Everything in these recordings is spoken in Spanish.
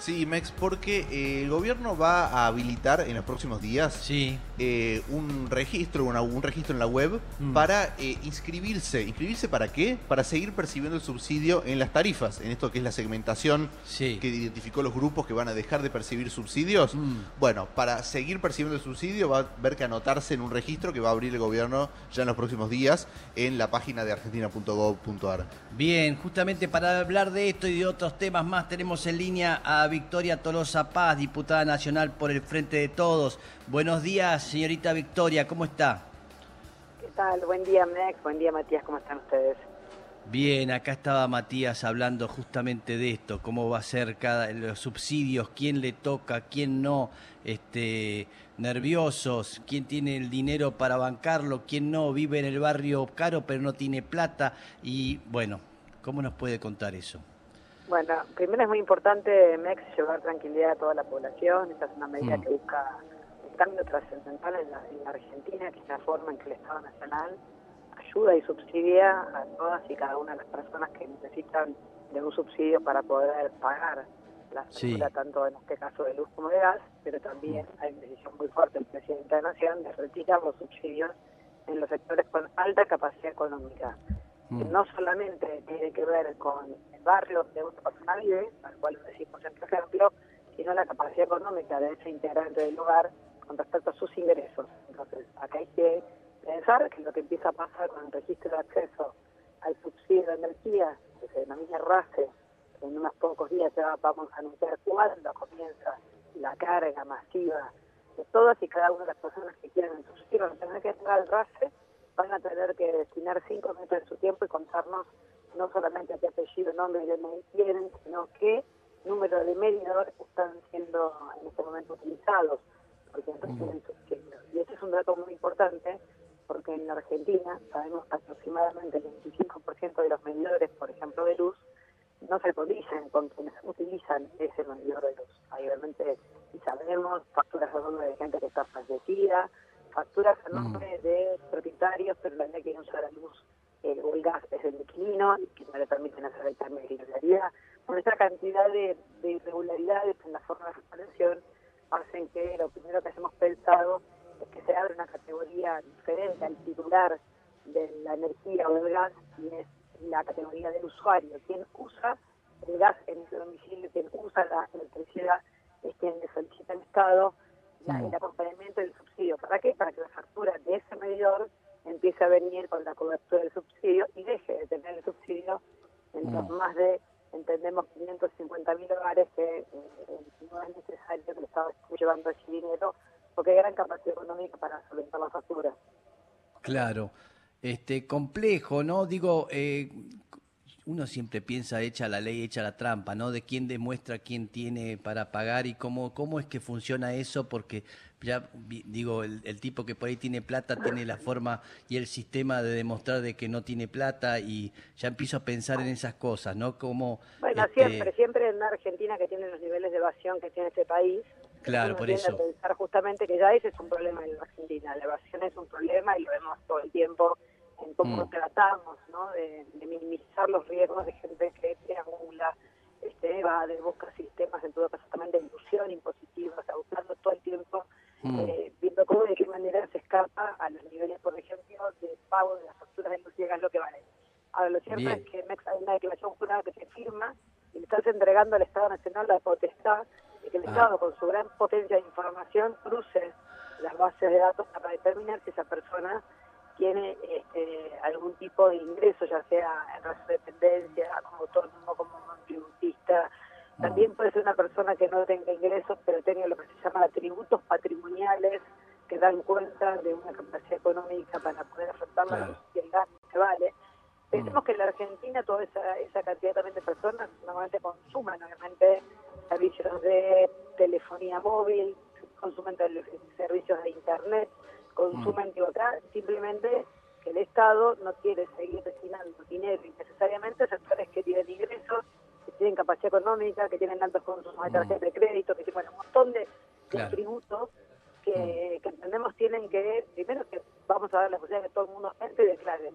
Sí, Mex, porque eh, el gobierno va a habilitar en los próximos días Sí. eh, un registro, una- un registro en la web Mm. para eh, inscribirse. ¿Inscribirse para qué? Para seguir percibiendo el subsidio en las tarifas, en esto que es la segmentación Sí. que identificó los grupos que van a dejar de percibir subsidios. Mm. Bueno, para seguir percibiendo el subsidio va a haber que anotarse en un registro que va a abrir el gobierno ya en los próximos días en la página de argentina.gov.ar. Bien, justamente para hablar de esto y de otros temas más, tenemos en línea a Victoria Tolosa Paz, diputada nacional por el Frente de Todos. Buenos días, señorita Victoria, ¿cómo está? ¿Qué tal? Buen día, Mex. Buen día, Matías. ¿Cómo están ustedes? Bien, acá estaba Matías hablando justamente de esto, cómo va a ser cada los subsidios, quién le toca, quién no, este nerviosos, quién tiene el dinero para bancarlo, quién no, vive en el barrio caro pero no tiene plata y bueno, ¿cómo nos puede contar eso? Bueno, primero es muy importante, Mex, llevar tranquilidad a toda la población. Esta es una medida Mm. que busca un cambio trascendental en la, en la Argentina, que es la forma en que el Estado Nacional ayuda y subsidia a todas y cada una de las personas que necesitan de un subsidio para poder pagar la Sí. factura, tanto en este caso de luz como de gas, pero también hay una decisión muy fuerte del presidente de la Nación de retirar los subsidios en los sectores con alta capacidad económica. que Mm. no solamente tiene que ver con barrio donde una persona vive, al cual decimos en ejemplo, sino la capacidad económica de ese integrante del lugar con respecto a sus ingresos. Entonces, acá hay que pensar que lo que empieza a pasar con el registro de acceso al subsidio de energía, que se denomina RACE, que en unos pocos días ya vamos a anunciar cuándo comienza la carga masiva de todas y cada una de las personas que quieren el subsidio, tener que entrar al RACE van a tener que destinar cinco minutos de su tiempo y contarnos no solamente qué apellido, nombre y DNI quieren, sino qué número de medidores están siendo en este momento utilizados, porque entonces. Y ese es un dato muy importante, porque en Argentina sabemos que aproximadamente el 25% de los medidores, por ejemplo, de luz, no se cotizan con quienes utilizan ese medidor de luz. Hay obviamente, y sabemos, facturas a nombre de gente que está fallecida, facturas a nombre de propietarios, pero la que no usa la luz eh, o el gas es el inquilino y que no le permiten hacer el cambio de titularidad. Con esta cantidad de, de irregularidades en la forma de reparación hacen que lo primero que hemos pensado es que se abre una categoría diferente al titular de la energía o del gas y es la categoría del usuario, quien usa el gas en el domicilio, quien usa la electricidad, es quien le solicita al Estado la- el acompañamiento del subsidio. ¿Para qué? Para que la factura de ese medidor empiece a venir con la cobertura del subsidio y deje de tener el subsidio en los Mm. más de, entendemos, 550 mil hogares que eh, eh, no es necesario que el Estado esté llevando ese dinero porque hay gran capacidad económica para solventar la factura. Claro, este complejo, ¿no? Digo, eh, uno siempre piensa hecha la ley, hecha la trampa, ¿no? De quién demuestra quién tiene para pagar y cómo, cómo es que funciona eso, porque ya digo, el, el tipo que por ahí tiene plata tiene la forma y el sistema de demostrar de que no tiene plata y ya empiezo a pensar en esas cosas, ¿no? Como Bueno, este, siempre, siempre en Argentina que tiene los niveles de evasión que tiene este país, Claro, por eso. pensar justamente que ya ese es un problema en la Argentina, la evasión es un problema y lo vemos todo el tiempo en cómo Mm. tratamos ¿no? de, de minimizar los riesgos de gente que triangula, este, evade, busca sistemas, en todo caso también de ilusión impositiva, o sea, buscando todo el tiempo, Mm. eh, viendo cómo de qué manera se escapa a los niveles, por ejemplo, de pago de las facturas de luz y gas lo que vale. Ahora, lo cierto Bien. es que Mex hay una declaración jurada que se firma y le estás entregando al Estado Nacional la potestad de que el Ah. Estado, con su gran potencia de información, cruce las bases de datos para determinar si esa persona tiene este, algún tipo de ingreso, ya sea en razón de dependencia, como autónomo, como tributista. También puede ser una persona que no tenga ingresos, pero tenga lo que se llama atributos patrimoniales que dan cuenta de una capacidad económica para poder afrontar la gas que vale. Pensemos que en la Argentina toda esa, esa cantidad también de personas normalmente consumen obviamente servicios de telefonía móvil, consumen servicios de internet, consumen, no quiere seguir destinando dinero innecesariamente a sectores que tienen ingresos, que tienen capacidad económica, que tienen altos consumos de mm. tarjetas de crédito, que tienen un montón de, claro. tributos mm. que, entendemos tienen que, primero que vamos a dar la posibilidad de que todo el mundo entre y declare.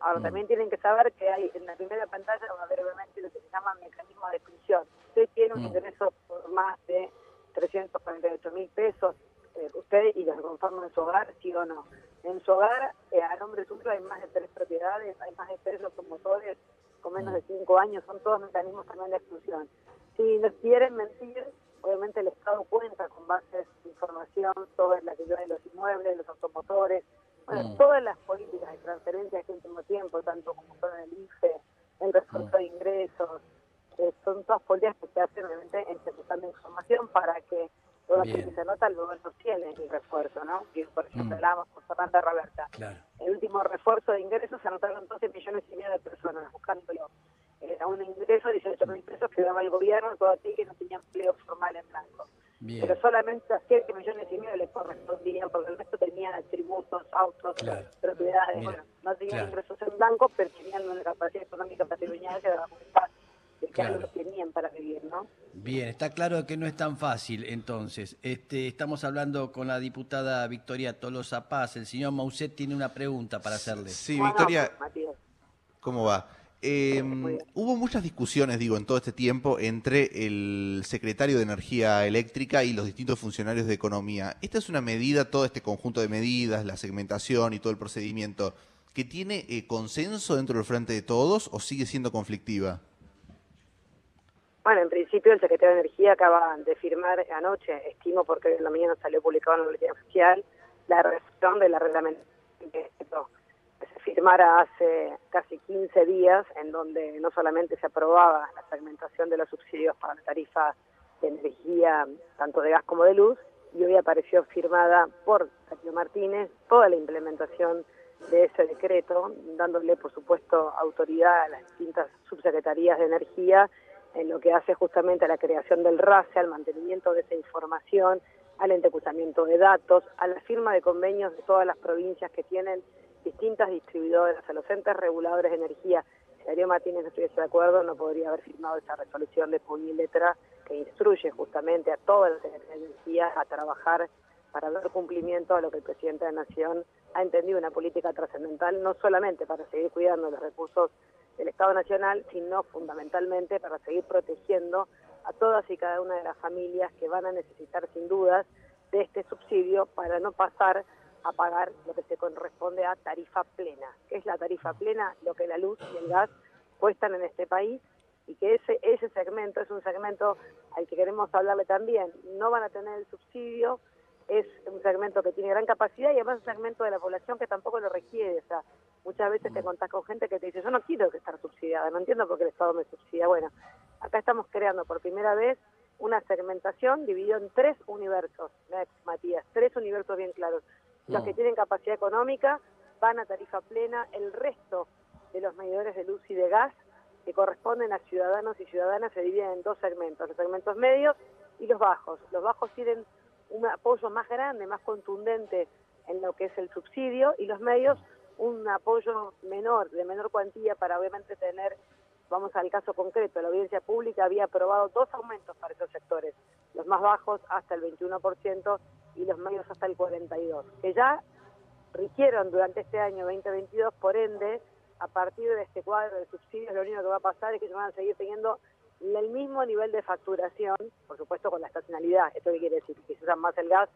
Ahora, mm. también tienen que saber que hay en la primera pantalla, brevemente, lo que se llama mecanismo de exclusión. Usted tiene un ingreso por más de 348 mil pesos, o no. En su hogar, eh, a nombre suyo hay más de tres propiedades, hay más de tres locomotores con menos de cinco años, son todos mecanismos también de exclusión. Si nos quieren mentir, obviamente el Estado cuenta con bases de información sobre la actividad de los inmuebles, los automotores, bueno, Mm. todas las políticas de transferencia de este último tiempo, tanto como son el IFE, el refuerzo de ingresos, eh, son todas políticas que se hacen obviamente ejecutando información para que todo Bien. que se nota luego sostiene el refuerzo, ¿no? Que por ejemplo Mm. hablábamos con Fernanda Roberta. Claro. El último refuerzo de ingresos se anotaron 12 millones y medio de personas buscándolo. Era un ingreso de 18 mil pesos que daba el gobierno todo aquel que no tenía empleo formal en blanco. Bien. Pero solamente a 7 millones y medio le correspondían, porque el resto tenía tributos, autos, Claro. propiedades. Bueno, no tenían claro. ingresos en blanco, pero tenían una capacidad económica patrimonial que daba cuenta de que Claro. algo tenían para vivir, ¿no? Bien, está claro que no es tan fácil entonces. Este, estamos hablando con la diputada Victoria Tolosa Paz. El señor Mauset tiene una pregunta para hacerle. Sí, Victoria. ¿cómo va? Eh, hubo muchas discusiones, digo, en todo este tiempo entre el secretario de Energía Eléctrica y los distintos funcionarios de Economía. Esta es una medida, todo este conjunto de medidas, la segmentación y todo el procedimiento, que tiene eh, consenso dentro del frente de todos o sigue siendo conflictiva? Bueno, en principio el secretario de Energía acaba de firmar anoche, estimo porque en la mañana salió publicado en la Boletín Oficial, la redacción de la reglamentación que se firmara hace casi 15 días, en donde no solamente se aprobaba la segmentación de los subsidios para la tarifa de energía, tanto de gas como de luz, y hoy apareció firmada por Sergio Martínez toda la implementación de ese decreto, dándole, por supuesto, autoridad a las distintas subsecretarías de energía en lo que hace justamente a la creación del RACE, al mantenimiento de esa información, al entrecruzamiento de datos, a la firma de convenios de todas las provincias que tienen distintas distribuidoras, a los entes reguladores de energía. Si Darío Martínez no estuviese de acuerdo, no podría haber firmado esa resolución de puño letra que instruye justamente a todas las secretarías de energía a trabajar para dar cumplimiento a lo que el presidente de la Nación ha entendido una política trascendental, no solamente para seguir cuidando los recursos del Estado Nacional, sino fundamentalmente para seguir protegiendo a todas y cada una de las familias que van a necesitar sin dudas de este subsidio para no pasar a pagar lo que se corresponde a tarifa plena. ¿Qué es la tarifa plena? Lo que la luz y el gas cuestan en este país y que ese, ese segmento es un segmento al que queremos hablarle también. No van a tener el subsidio, es un segmento que tiene gran capacidad y además un segmento de la población que tampoco lo requiere. O sea, muchas veces te contás con gente que te dice, yo no quiero estar subsidiada, no entiendo por qué el Estado me subsidia. Bueno, acá estamos creando por primera vez una segmentación dividida en tres universos, Next, Matías, tres universos bien claros. Los No. que tienen capacidad económica van a tarifa plena, el resto de los medidores de luz y de gas que corresponden a ciudadanos y ciudadanas se dividen en dos segmentos, los segmentos medios y los bajos. Los bajos tienen un apoyo más grande, más contundente en lo que es el subsidio y los medios un apoyo menor, de menor cuantía para obviamente tener, vamos al caso concreto, la audiencia pública había aprobado dos aumentos para esos sectores, los más bajos hasta el 21% y los medios hasta el 42%, que ya rigieron durante este año 2022, por ende, a partir de este cuadro de subsidios, lo único que va a pasar es que se van a seguir teniendo el mismo nivel de facturación, por supuesto con la estacionalidad. ¿Esto qué quiere decir? Que si usan más el gas,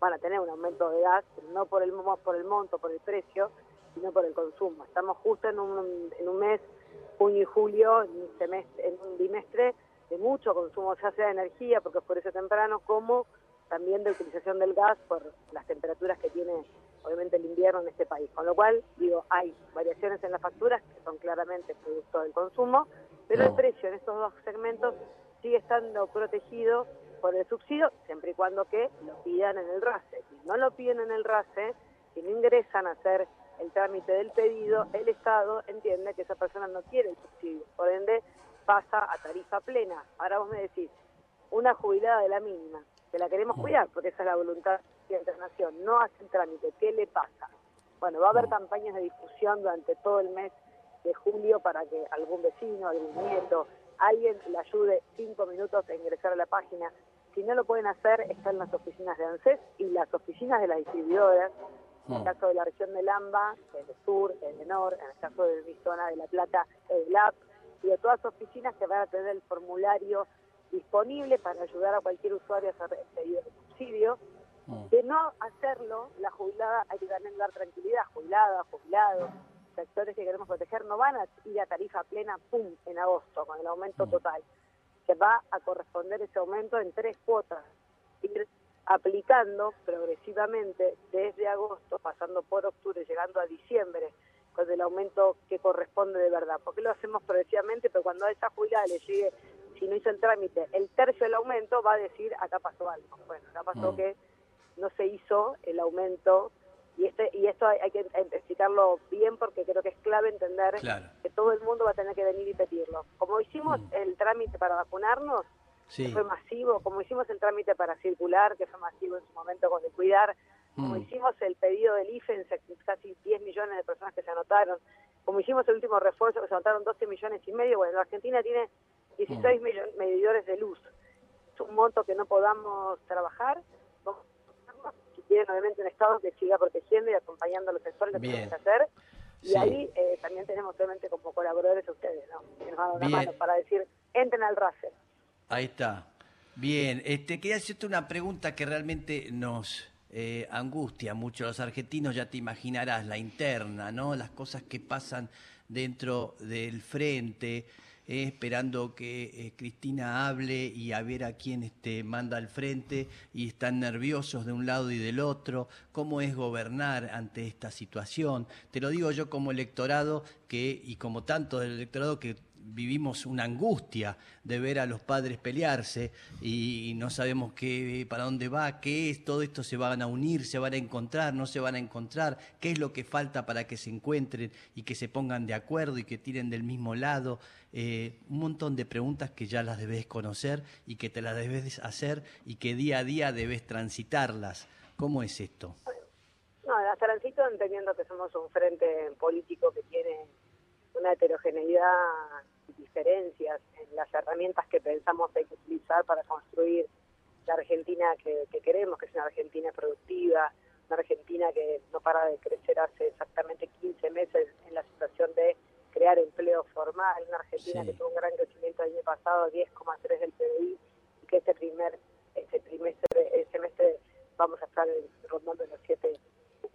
van a tener un aumento de gas, no por el, por el monto, por el precio, sino por el consumo. Estamos justo en un, en un mes, junio y julio, en un, semestre, en un bimestre de mucho consumo, ya sea de energía, porque oscurece temprano, como también de utilización del gas por las temperaturas que tiene obviamente el invierno en este país. Con lo cual, digo, hay variaciones en las facturas que son claramente producto del consumo, pero el precio en estos dos segmentos sigue estando protegido por el subsidio, siempre y cuando que lo pidan en el RACE. Si no lo piden en el RACE, si no ingresan a hacer el trámite del pedido, el Estado entiende que esa persona no quiere el subsidio, por ende pasa a tarifa plena. Ahora vos me decís, una jubilada de la mínima, que la queremos cuidar, porque esa es la voluntad de la internación, no hace el trámite, ¿qué le pasa? Bueno, va a haber campañas de difusión durante todo el mes de julio para que algún vecino, algún nieto, alguien le ayude cinco minutos a ingresar a la página. Si no lo pueden hacer, están las oficinas de ANSES y las oficinas de las distribuidoras. En el Mm. caso de la región del AMBA, el de Sur, el de Nor, en el caso de mi zona de La Plata, el LAP, y de todas las oficinas que van a tener el formulario disponible para ayudar a cualquier usuario a hacer el pedido de subsidio. Mm. De no hacerlo, la jubilada hay que también dar tranquilidad, jubilada, jubilado, sectores que queremos proteger no van a ir a tarifa plena, pum, en agosto, con el aumento mm. total. Se va a corresponder ese aumento en tres cuotas. Ir aplicando progresivamente desde agosto, pasando por octubre, llegando a diciembre, con el aumento que corresponde de verdad. porque lo hacemos progresivamente? Pero cuando a esa jubilada le llegue, si no hizo el trámite, el tercio del aumento, va a decir, acá pasó algo. Bueno, acá pasó mm. que no se hizo el aumento y este y esto hay, que explicarlo bien porque creo que es clave entender que todo el mundo va a tener que venir y pedirlo. Como hicimos mm. el trámite para vacunarnos, que fue masivo, como hicimos el trámite para circular, que fue masivo en su momento con el cuidar, como mm. hicimos el pedido del IFE en casi 10 millones de personas que se anotaron, como hicimos el último refuerzo que se anotaron 12 millones y medio, bueno, la Argentina tiene 16 mm. medidores de luz. Es un monto que no podamos trabajar, si quieren obviamente un Estado que siga protegiendo y acompañando a los sectores que tenemos que hacer. Y ahí eh, también tenemos obviamente como colaboradores a ustedes, ¿no? que nos dan una mano para decir, entren al RACE. Ahí está. Bien, este, quería hacerte una pregunta que realmente nos eh, angustia mucho a los argentinos, ya te imaginarás, la interna, ¿no? Las cosas que pasan dentro del frente, eh, esperando que eh, Cristina hable y a ver a quién este, manda al frente y están nerviosos de un lado y del otro, cómo es gobernar ante esta situación. Te lo digo yo como electorado que, y como tanto del electorado que vivimos una angustia de ver a los padres pelearse y no sabemos qué, para dónde va, qué es, todo esto se van a unir, se van a encontrar, no se van a encontrar, qué es lo que falta para que se encuentren y que se pongan de acuerdo y que tiren del mismo lado. Eh, un montón de preguntas que ya las debes conocer y que te las debes hacer y que día a día debes transitarlas. ¿Cómo es esto? No, las transito entendiendo que somos un frente político que tiene una heterogeneidad diferencias en las herramientas que pensamos hay que utilizar para construir la Argentina que, queremos, que es una Argentina productiva, una Argentina que no para de crecer hace exactamente 15 meses en la situación de crear empleo formal, una Argentina que tuvo un gran crecimiento el año pasado, 10,3 del PBI, y que este primer este trimestre, semestre vamos a estar rondando los 7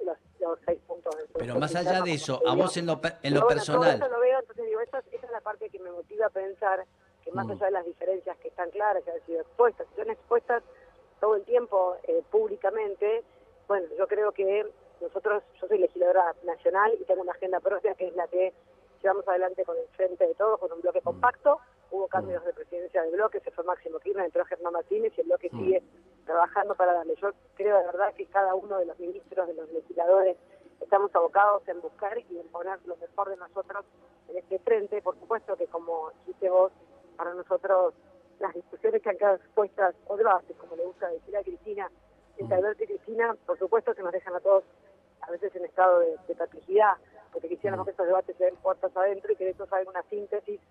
los, los seis puntos. Pero más allá de eso, a vos en lo, en lo personal. Eso lo veo, entonces digo, esa, es la parte que me motiva a pensar que más mm. allá de las diferencias que están claras, que han sido expuestas, que son expuestas todo el tiempo eh, públicamente, bueno, yo creo que nosotros, yo soy legisladora nacional y tengo una agenda propia que es la que llevamos adelante con el frente de todos, con un bloque mm. compacto. Hubo cambios mm. de presidencia del bloque, se fue Máximo Kirchner, entró Germán Martínez y el bloque sigue trabajando para darle. Yo creo de verdad que cada uno de los ministros, de los legisladores, estamos abocados en buscar y en poner lo mejor de nosotros en este frente. Por supuesto que, como dijiste vos, para nosotros las discusiones que han quedado expuestas o debates, como le gusta decir a Cristina, entre Alberto y Cristina, por supuesto que nos dejan a todos a veces en estado de, de perplejidad, porque quisiéramos que estos debates se den puertas adentro y que de eso salga una síntesis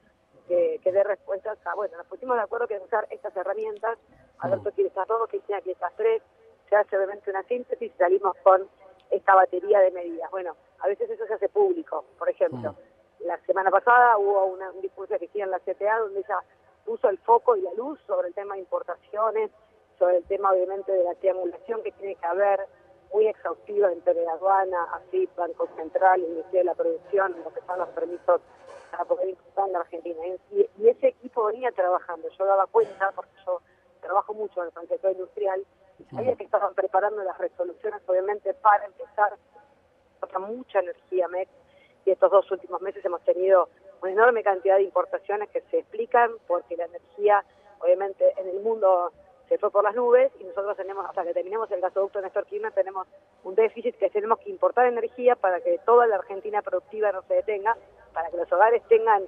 que, que dé respuestas a, bueno, nos pusimos de acuerdo que usar estas herramientas Alberto quiere estas dos, Cristina quiere estas tres, se hace obviamente una síntesis y salimos con esta batería de medidas. Bueno, a veces eso se hace público, por ejemplo. Mm. La semana pasada hubo una, un discurso de Cristina en la CTA donde ella puso el foco y la luz sobre el tema de importaciones, sobre el tema obviamente de la triangulación que tiene que haber muy exhaustiva entre aduana, AFIP, Banco Central, Ministerio de la Producción, lo que son los permisos para poder importar en la Argentina. Y, y ese equipo venía trabajando, yo daba cuenta, porque yo trabajo mucho en el sector industrial, sabía que estaban preparando las resoluciones, obviamente, para empezar. Otra mucha energía MEC, y estos dos últimos meses hemos tenido una enorme cantidad de importaciones que se explican porque la energía, obviamente, en el mundo se fue por las nubes y nosotros tenemos, hasta que terminemos el gasoducto Néstor Kirchner, tenemos un déficit que tenemos que importar energía para que toda la Argentina productiva no se detenga, para que los hogares tengan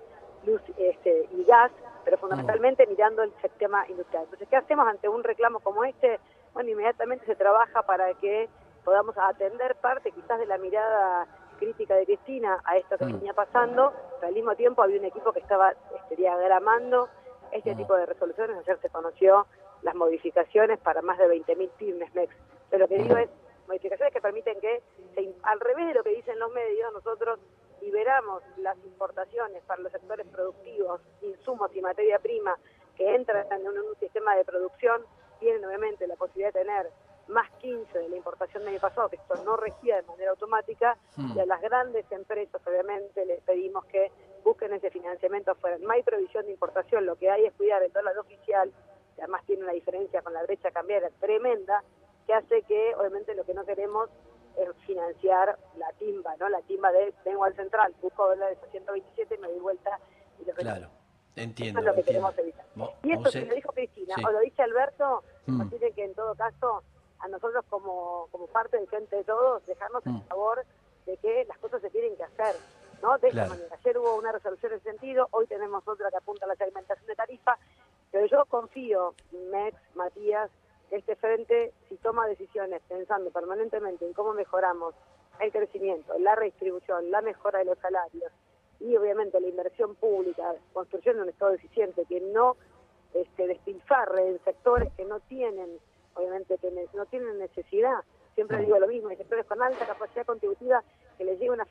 luz este, y gas pero fundamentalmente mirando el sistema industrial. Entonces, ¿qué hacemos ante un reclamo como este? Bueno, inmediatamente se trabaja para que podamos atender parte quizás de la mirada crítica de Cristina a esto que mm. venía pasando, pero al mismo tiempo había un equipo que estaba este, diagramando este mm. tipo de resoluciones. Ayer se conoció las modificaciones para más de 20.000 pymes MEX. Pero lo que digo mm. es modificaciones que permiten que, al revés de lo que dicen los medios, nosotros liberamos las importaciones para los sectores productivos, insumos y materia prima que entran en un, sistema de producción, tienen obviamente la posibilidad de tener más 15 de la importación del año pasado, que esto no regía de manera automática, Hmm. y a las grandes empresas obviamente les pedimos que busquen ese financiamiento afuera. No hay previsión de importación, lo que hay es cuidar el dólar oficial, que además tiene una diferencia con la brecha cambiaria tremenda, que hace que obviamente lo que no queremos es financiar la timba, ¿no? La timba de vengo al central, busco dólares a 127, me doy vuelta y lo Claro, entiendo. eso es lo que entiendo. queremos evitar. Y esto que lo dijo Cristina, sí. o lo dice Alberto, Mm. nos que en todo caso, a nosotros como, como parte del frente de todos, dejarnos Mm. en favor de que las cosas se tienen que hacer, ¿no? De Claro. esta manera. Ayer hubo una resolución en ese sentido, hoy tenemos otra que apunta a la segmentación de tarifa, pero yo confío, Mex, Matías, este frente, si toma decisiones pensando permanentemente en cómo mejoramos el crecimiento, la redistribución, la mejora de los salarios y obviamente la inversión pública, construcción de un Estado eficiente que no este, despilfarre en sectores que no tienen, obviamente, que no tienen necesidad. Siempre digo lo mismo, hay sectores con alta capacidad contributiva que les llega una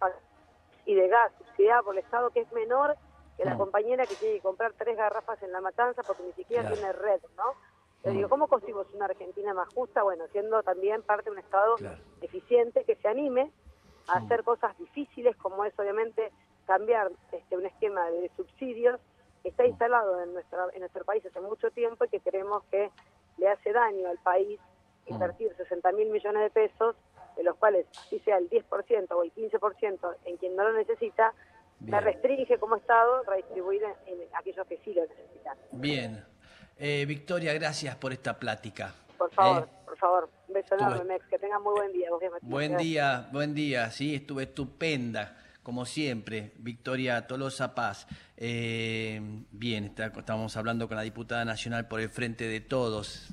y de gas subsidiada por el Estado que es menor que la Mm. compañera que tiene que comprar tres garrafas en la matanza porque ni siquiera Claro. tiene red, ¿no? Yo digo, ¿cómo construimos una Argentina más justa? Bueno, siendo también parte de un Estado Claro. eficiente que se anime a hacer cosas difíciles como es obviamente cambiar este, un esquema de subsidios que está instalado en, nuestra, en nuestro país hace mucho tiempo y que creemos que le hace daño al país invertir 60 mil millones de pesos, de los cuales así sea el 10% o el 15% en quien no lo necesita, Bien. restringe como Estado redistribuir en, en aquellos que sí lo necesitan. Bien. Eh, Victoria, gracias por esta plática. Por favor, Eh, por favor, un beso enorme, Mex, que tengan muy buen día. Vos. Buen día, buen día, sí, estuve estupenda, como siempre, Victoria Tolosa Paz. Eh, bien, está- estamos hablando con la diputada nacional por el Frente de Todos,